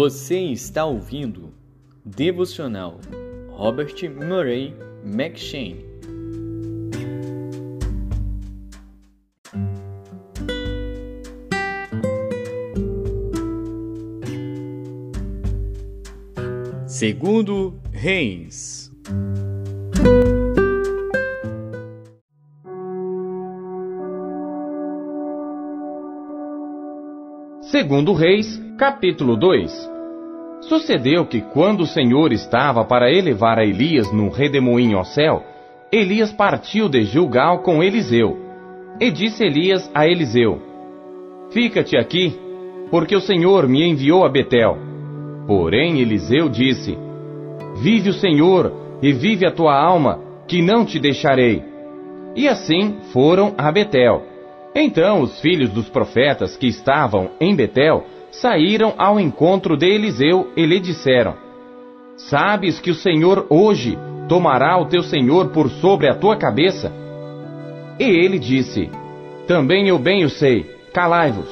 Você está ouvindo Devocional Robert Murray McShane. Segundo Reis. Segundo Reis, capítulo 2 Sucedeu que quando o Senhor estava para elevar a Elias no redemoinho ao céu, Elias partiu de Gilgal com Eliseu. E disse Elias a Eliseu: Fica-te aqui, porque o Senhor me enviou a Betel. Porém Eliseu disse: Vive o Senhor, e vive a tua alma, que não te deixarei. E assim foram a Betel. Então os filhos dos profetas que estavam em Betel saíram ao encontro de Eliseu e lhe disseram: Sabes que o Senhor hoje tomará o teu senhor por sobre a tua cabeça? E ele disse: Também eu bem o sei, calai-vos.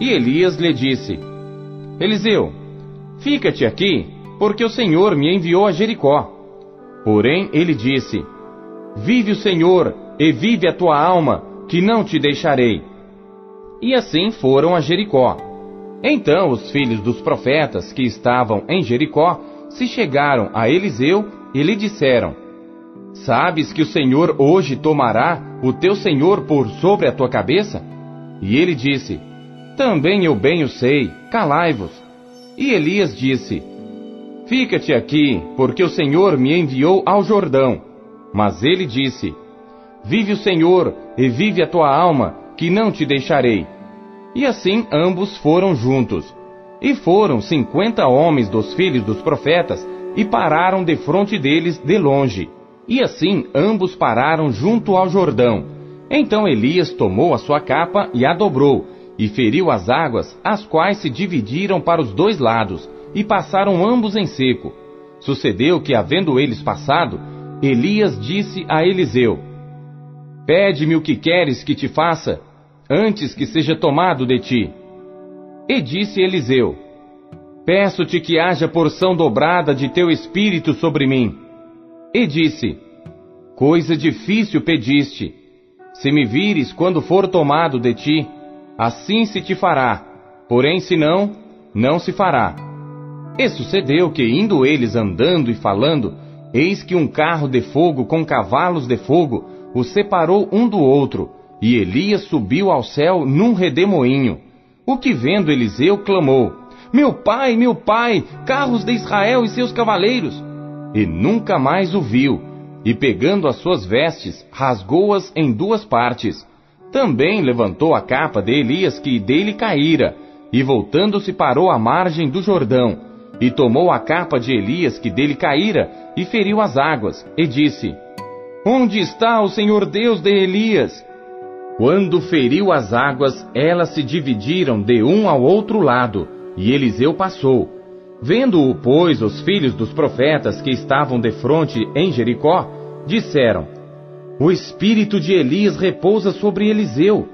E Elias lhe disse: Eliseu, fica-te aqui, porque o Senhor me enviou a Jericó. Porém ele disse: Vive o Senhor, e vive a tua alma, que não te deixarei. E assim foram a Jericó. Então os filhos dos profetas que estavam em Jericó se chegaram a Eliseu e lhe disseram: Sabes que o Senhor hoje tomará o teu senhor por sobre a tua cabeça? E ele disse: Também eu bem o sei, calai-vos. E Elias disse: Fica-te aqui, porque o Senhor me enviou ao Jordão. Mas ele disse: Vive o Senhor, e vive a tua alma, que não te deixarei. E assim ambos foram juntos. E foram cinquenta homens dos filhos dos profetas, e pararam defronte deles de longe. E assim ambos pararam junto ao Jordão. Então Elias tomou a sua capa e a dobrou, e feriu as águas, as quais se dividiram para os dois lados, e passaram ambos em seco. Sucedeu que, havendo eles passado, Elias disse a Eliseu: Pede-me o que queres que te faça, antes que seja tomado de ti. E disse Eliseu: Peço-te que haja porção dobrada de teu espírito sobre mim. E disse: Coisa difícil pediste. Se me vires quando for tomado de ti, assim se te fará. Porém, se não, não se fará. E sucedeu que, indo eles andando e falando, eis que um carro de fogo com cavalos de fogo os separou um do outro, e Elias subiu ao céu num redemoinho. O que vendo Eliseu clamou: Meu pai, meu pai, carros de Israel e seus cavaleiros! E nunca mais o viu, e pegando as suas vestes, rasgou-as em duas partes. Também levantou a capa de Elias que dele caíra, e voltando-se parou à margem do Jordão, e tomou a capa de Elias que dele caíra, e feriu as águas, e disse: Onde está o Senhor Deus de Elias? Quando feriu as águas, elas se dividiram de um ao outro lado, e Eliseu passou. Vendo-o, pois, os filhos dos profetas que estavam de frente em Jericó, disseram: O espírito de Elias repousa sobre Eliseu.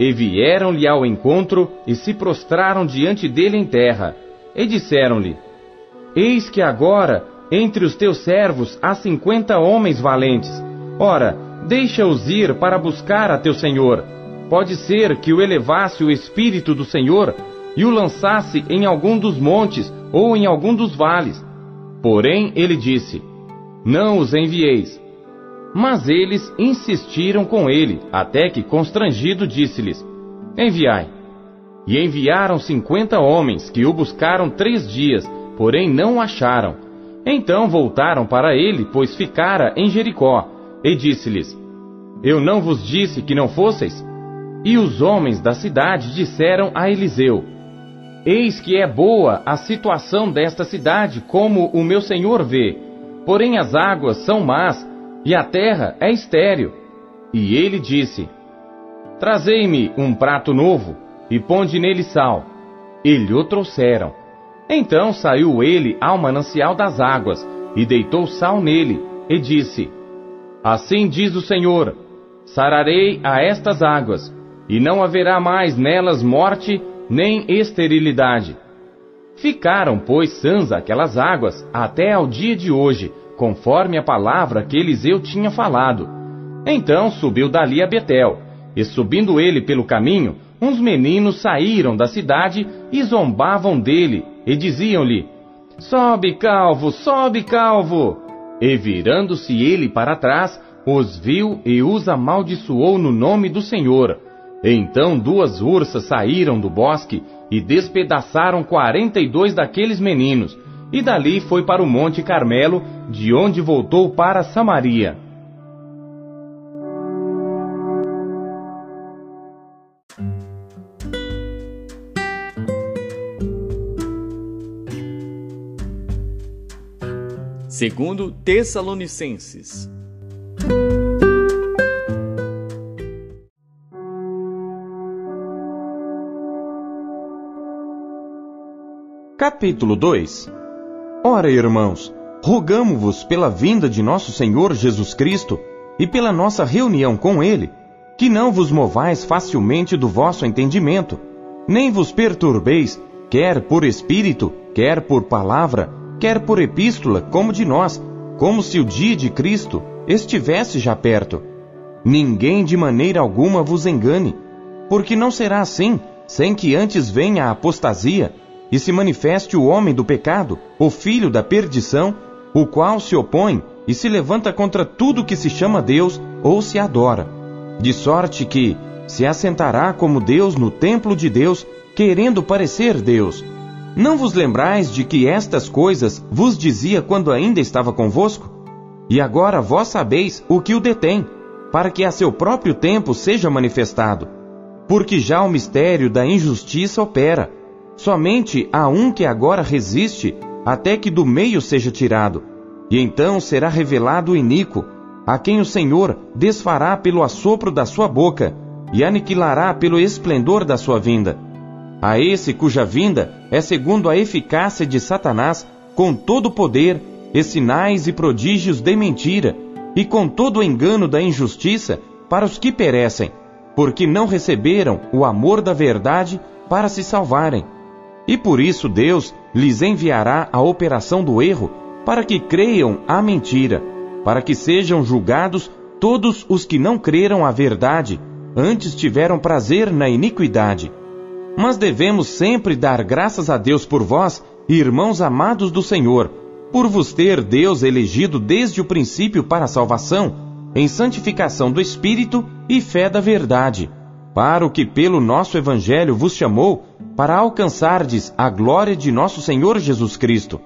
E vieram-lhe ao encontro e se prostraram diante dele em terra. E disseram-lhe: Eis que agora entre os teus servos há cinquenta homens valentes. Ora, deixa-os ir para buscar a teu senhor. Pode ser que o elevasse o espírito do Senhor e o lançasse em algum dos montes ou em algum dos vales. Porém, ele disse: Não os envieis. Mas eles insistiram com ele, até que, constrangido, disse-lhes: Enviai. E enviaram cinquenta homens, que o buscaram três dias, porém não o acharam. Então voltaram para ele, pois ficara em Jericó, e disse-lhes: Eu não vos disse que não fosseis? E os homens da cidade disseram a Eliseu: Eis que é boa a situação desta cidade, como o meu senhor vê. Porém as águas são más, e a terra é estéril. E ele disse: Trazei-me um prato novo, e ponde nele sal. E lhe o trouxeram. Então saiu ele ao manancial das águas, e deitou sal nele, e disse: Assim diz o Senhor: Sararei a estas águas, e não haverá mais nelas morte nem esterilidade. Ficaram, pois, sãs aquelas águas até ao dia de hoje, conforme a palavra que Eliseu tinha falado. Então subiu dali a Betel, e subindo ele pelo caminho, uns meninos saíram da cidade e zombavam dele, e diziam-lhe: Sobe, calvo, sobe, calvo! E virando-se ele para trás, os viu e os amaldiçoou no nome do Senhor. Então duas ursas saíram do bosque e despedaçaram quarenta e dois daqueles meninos, e dali foi para o Monte Carmelo, de onde voltou para Samaria. Segundo Tessalonicenses. Capítulo 2 Ora, irmãos, rogamo-vos pela vinda de nosso Senhor Jesus Cristo e pela nossa reunião com Ele, que não vos movais facilmente do vosso entendimento, nem vos perturbeis, quer por espírito, quer por palavra, quer por epístola, como de nós, como se o dia de Cristo estivesse já perto. Ninguém de maneira alguma vos engane, porque não será assim, sem que antes venha a apostasia e se manifeste o homem do pecado, o filho da perdição, o qual se opõe e se levanta contra tudo que se chama Deus ou se adora. De sorte que se assentará como Deus no templo de Deus, querendo parecer Deus. Não vos lembrais de que estas coisas vos dizia quando ainda estava convosco? E agora vós sabeis o que o detém, para que a seu próprio tempo seja manifestado. Porque já o mistério da injustiça opera. Somente há um que agora resiste, até que do meio seja tirado. E então será revelado o iníquo, a quem o Senhor desfará pelo assopro da sua boca, e aniquilará pelo esplendor da sua vinda a esse cuja vinda é segundo a eficácia de Satanás, com todo o poder, e sinais e prodígios de mentira, e com todo o engano da injustiça para os que perecem, porque não receberam o amor da verdade para se salvarem. E por isso Deus lhes enviará a operação do erro, para que creiam a mentira, para que sejam julgados todos os que não creram a verdade, antes tiveram prazer na iniquidade mas devemos sempre dar graças a Deus por vós, irmãos amados do Senhor, por vos ter Deus elegido desde o princípio para a salvação, em santificação do Espírito e fé da verdade, para o que pelo nosso Evangelho vos chamou, para alcançardes a glória de nosso Senhor Jesus Cristo.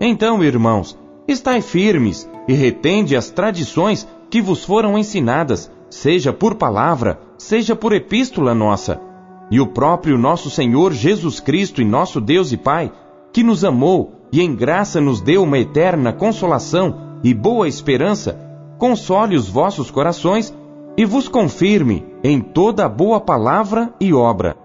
Então, irmãos, estai firmes e retende as tradições que vos foram ensinadas, seja por palavra, seja por epístola nossa e o próprio nosso Senhor Jesus Cristo e nosso Deus e Pai, que nos amou e em graça nos deu uma eterna consolação e boa esperança, console os vossos corações e vos confirme em toda boa palavra e obra.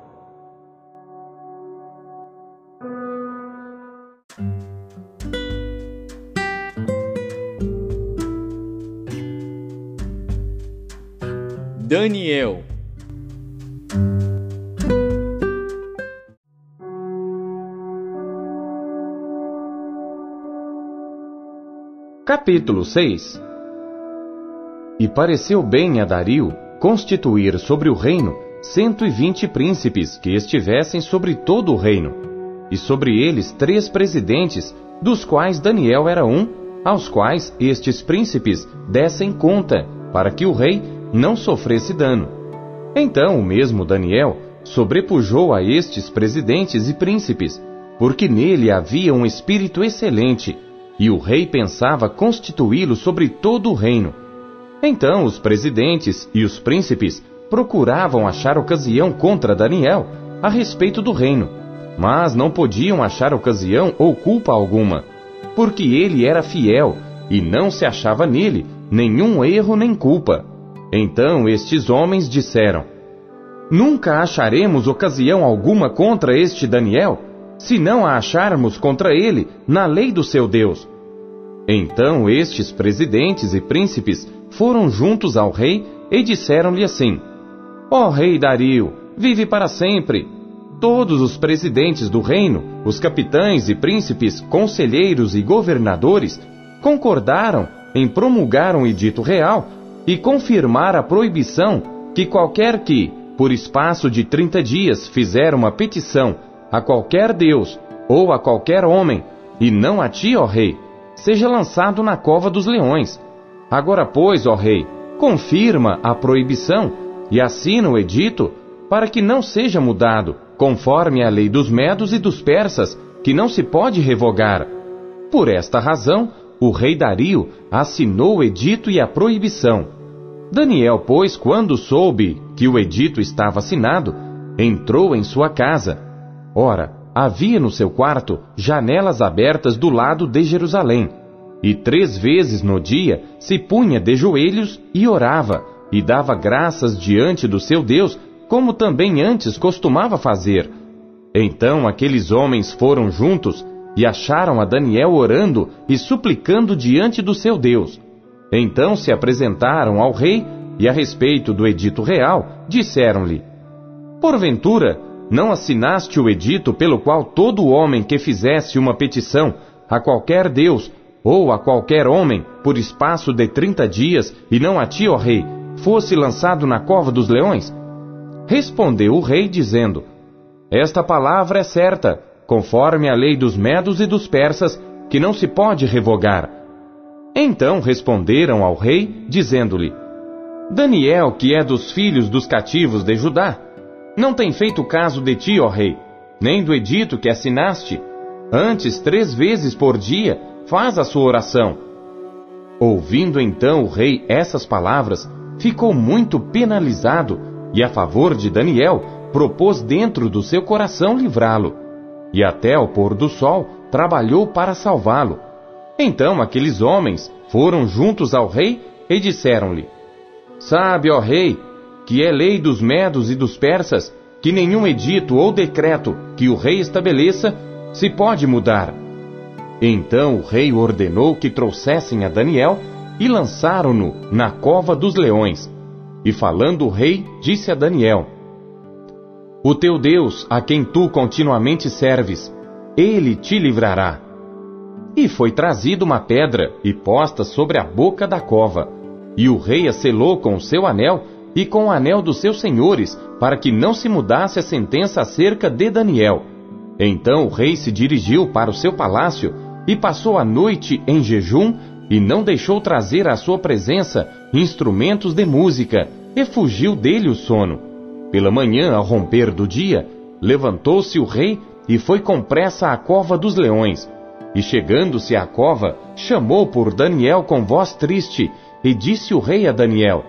Daniel Capítulo 6 E pareceu bem a Dario constituir sobre o reino cento e vinte príncipes que estivessem sobre todo o reino, e sobre eles três presidentes, dos quais Daniel era um, aos quais estes príncipes dessem conta, para que o rei não sofresse dano. Então o mesmo Daniel sobrepujou a estes presidentes e príncipes, porque nele havia um espírito excelente, e o rei pensava constituí-lo sobre todo o reino. Então os presidentes e os príncipes procuravam achar ocasião contra Daniel a respeito do reino, mas não podiam achar ocasião ou culpa alguma, porque ele era fiel e não se achava nele nenhum erro nem culpa. Então estes homens disseram: Nunca acharemos ocasião alguma contra este Daniel, se não a acharmos contra ele na lei do seu Deus. Então estes presidentes e príncipes foram juntos ao rei e disseram-lhe assim: Ó oh, rei Dario, vive para sempre. Todos os presidentes do reino, os capitães e príncipes, conselheiros e governadores concordaram em promulgar um edito real e confirmar a proibição que qualquer que, por espaço de trinta dias, fizer uma petição a qualquer Deus ou a qualquer homem, e não a ti, ó rei, seja lançado na cova dos leões. Agora, pois, ó rei, confirma a proibição e assina o edito para que não seja mudado, conforme a lei dos medos e dos persas, que não se pode revogar. Por esta razão, o rei Dario assinou o edito e a proibição. Daniel, pois, quando soube que o edito estava assinado, entrou em sua casa. Ora, havia no seu quarto janelas abertas do lado de Jerusalém. E três vezes no dia se punha de joelhos e orava, e dava graças diante do seu Deus, como também antes costumava fazer. Então aqueles homens foram juntos e acharam a Daniel orando e suplicando diante do seu Deus. Então se apresentaram ao rei e, a respeito do edito real, disseram-lhe: Porventura, não assinaste o edito pelo qual todo homem que fizesse uma petição a qualquer Deus ou a qualquer homem por espaço de trinta dias, e não a ti, ó rei, fosse lançado na cova dos leões? Respondeu o rei, dizendo: Esta palavra é certa, conforme a lei dos medos e dos persas, que não se pode revogar. Então responderam ao rei, dizendo-lhe: Daniel, que é dos filhos dos cativos de Judá, não tem feito caso de ti, ó rei, nem do edito que assinaste. Antes, três vezes por dia, faz a sua oração. Ouvindo então o rei essas palavras, ficou muito penalizado e, a favor de Daniel, propôs dentro do seu coração livrá-lo. E até ao pôr do sol, trabalhou para salvá-lo. Então aqueles homens foram juntos ao rei e disseram-lhe: Sabe, ó rei, que é lei dos medos e dos persas, que nenhum edito ou decreto que o rei estabeleça se pode mudar. Então o rei ordenou que trouxessem a Daniel e lançaram-no na cova dos leões. E falando o rei, disse a Daniel: O teu Deus, a quem tu continuamente serves, ele te livrará. E foi trazida uma pedra e posta sobre a boca da cova, e o rei a selou com o seu anel e com o anel dos seus senhores, para que não se mudasse a sentença acerca de Daniel. Então o rei se dirigiu para o seu palácio e passou a noite em jejum e não deixou trazer à sua presença instrumentos de música, e fugiu dele o sono. Pela manhã, ao romper do dia, levantou-se o rei e foi com pressa à cova dos leões. E chegando-se à cova, chamou por Daniel com voz triste, e disse o rei a Daniel: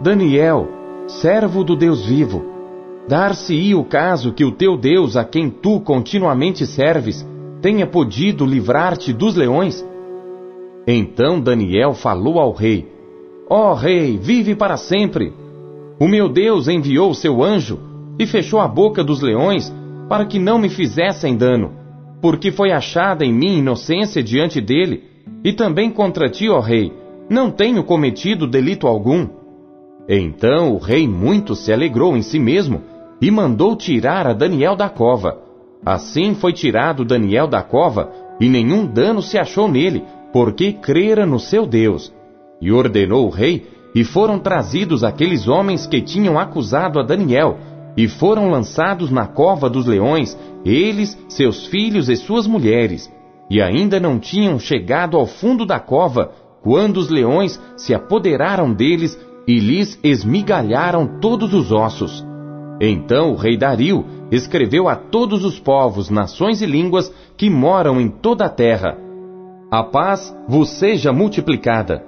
Daniel, servo do Deus vivo, dar-se-ia o caso que o teu Deus, a quem tu continuamente serves, tenha podido livrar-te dos leões? Então Daniel falou ao rei: Ó oh, rei, vive para sempre. O meu Deus enviou seu anjo e fechou a boca dos leões para que não me fizessem dano, porque foi achada em mim inocência diante dele, e também contra ti, ó rei, não tenho cometido delito algum. Então o rei muito se alegrou em si mesmo e mandou tirar a Daniel da cova. Assim foi tirado Daniel da cova, e nenhum dano se achou nele, porque crera no seu Deus. E ordenou o rei, e foram trazidos aqueles homens que tinham acusado a Daniel, e foram lançados na cova dos leões, eles, seus filhos e suas mulheres. E ainda não tinham chegado ao fundo da cova, quando os leões se apoderaram deles e lhes esmigalharam todos os ossos. Então o rei Dario escreveu a todos os povos, nações e línguas que moram em toda a terra: A paz vos seja multiplicada.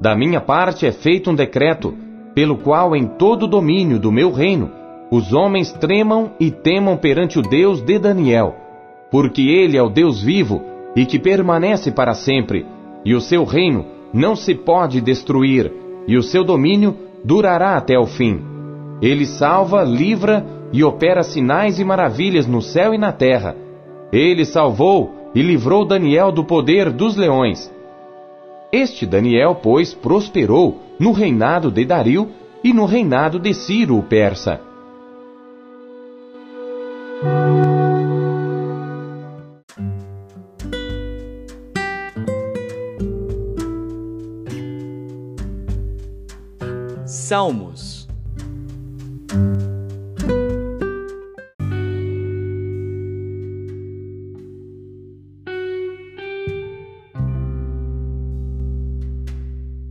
Da minha parte é feito um decreto, pelo qual em todo o domínio do meu reino os homens tremam e temam perante o Deus de Daniel, porque ele é o Deus vivo e que permanece para sempre, e o seu reino não se pode destruir e o seu domínio durará até o fim. Ele salva, livra e opera sinais e maravilhas no céu e na terra. Ele salvou e livrou Daniel do poder dos leões. Este Daniel, pois, prosperou no reinado de Dario e no reinado de Ciro o persa. Salmos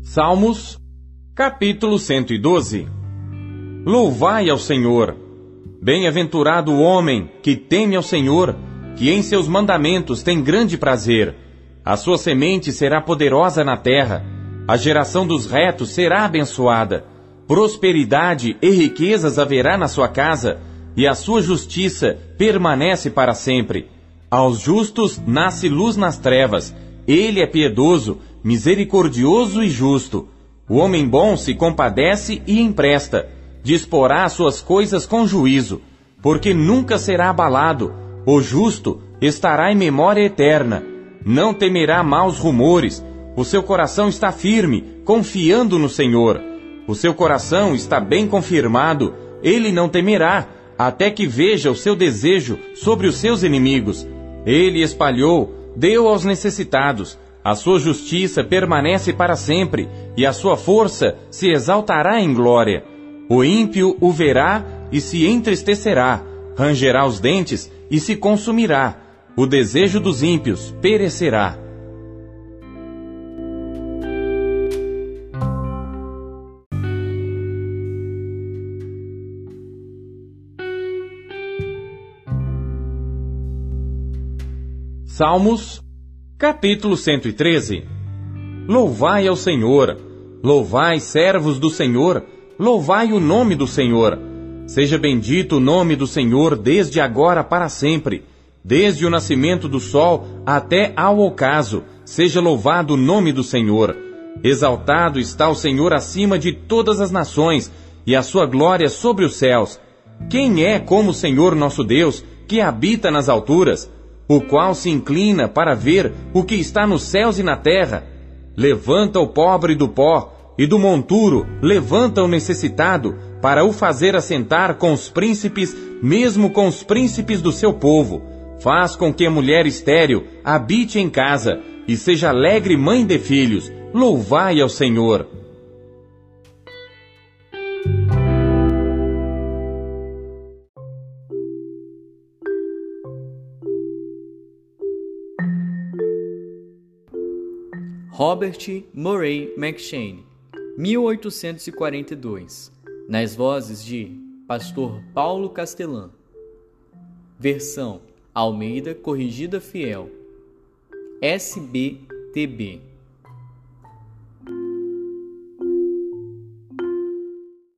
Salmos, capítulo 112 Louvai ao Senhor. Bem-aventurado o homem que teme ao Senhor, que em seus mandamentos tem grande prazer. A sua semente será poderosa na terra, a geração dos retos será abençoada. Prosperidade e riquezas haverá na sua casa, e a sua justiça permanece para sempre. Aos justos nasce luz nas trevas. Ele é piedoso, misericordioso e justo. O homem bom se compadece e empresta disporá suas coisas com juízo, porque nunca será abalado. O justo estará em memória eterna. Não temerá maus rumores. O seu coração está firme, confiando no Senhor. O seu coração está bem confirmado. Ele não temerá, até que veja o seu desejo sobre os seus inimigos. Ele espalhou, deu aos necessitados. A sua justiça permanece para sempre, e a sua força se exaltará em glória. O ímpio o verá e se entristecerá, rangerá os dentes e se consumirá. O desejo dos ímpios perecerá. Salmos, capítulo 113 Louvai ao Senhor, louvai servos do Senhor, Louvai o nome do Senhor. Seja bendito o nome do Senhor desde agora para sempre. Desde o nascimento do sol até ao ocaso, seja louvado o nome do Senhor. Exaltado está o Senhor acima de todas as nações, e a sua glória sobre os céus. Quem é como o Senhor nosso Deus, que habita nas alturas, o qual se inclina para ver o que está nos céus e na terra? Levanta o pobre do pó, e do monturo levanta o necessitado para o fazer assentar com os príncipes, mesmo com os príncipes do seu povo. Faz com que a mulher estéril habite em casa e seja alegre mãe de filhos. Louvai ao Senhor. Robert Murray McShane 1842, nas vozes de Pastor Paulo Castelã. Versão Almeida Corrigida Fiel. SBTB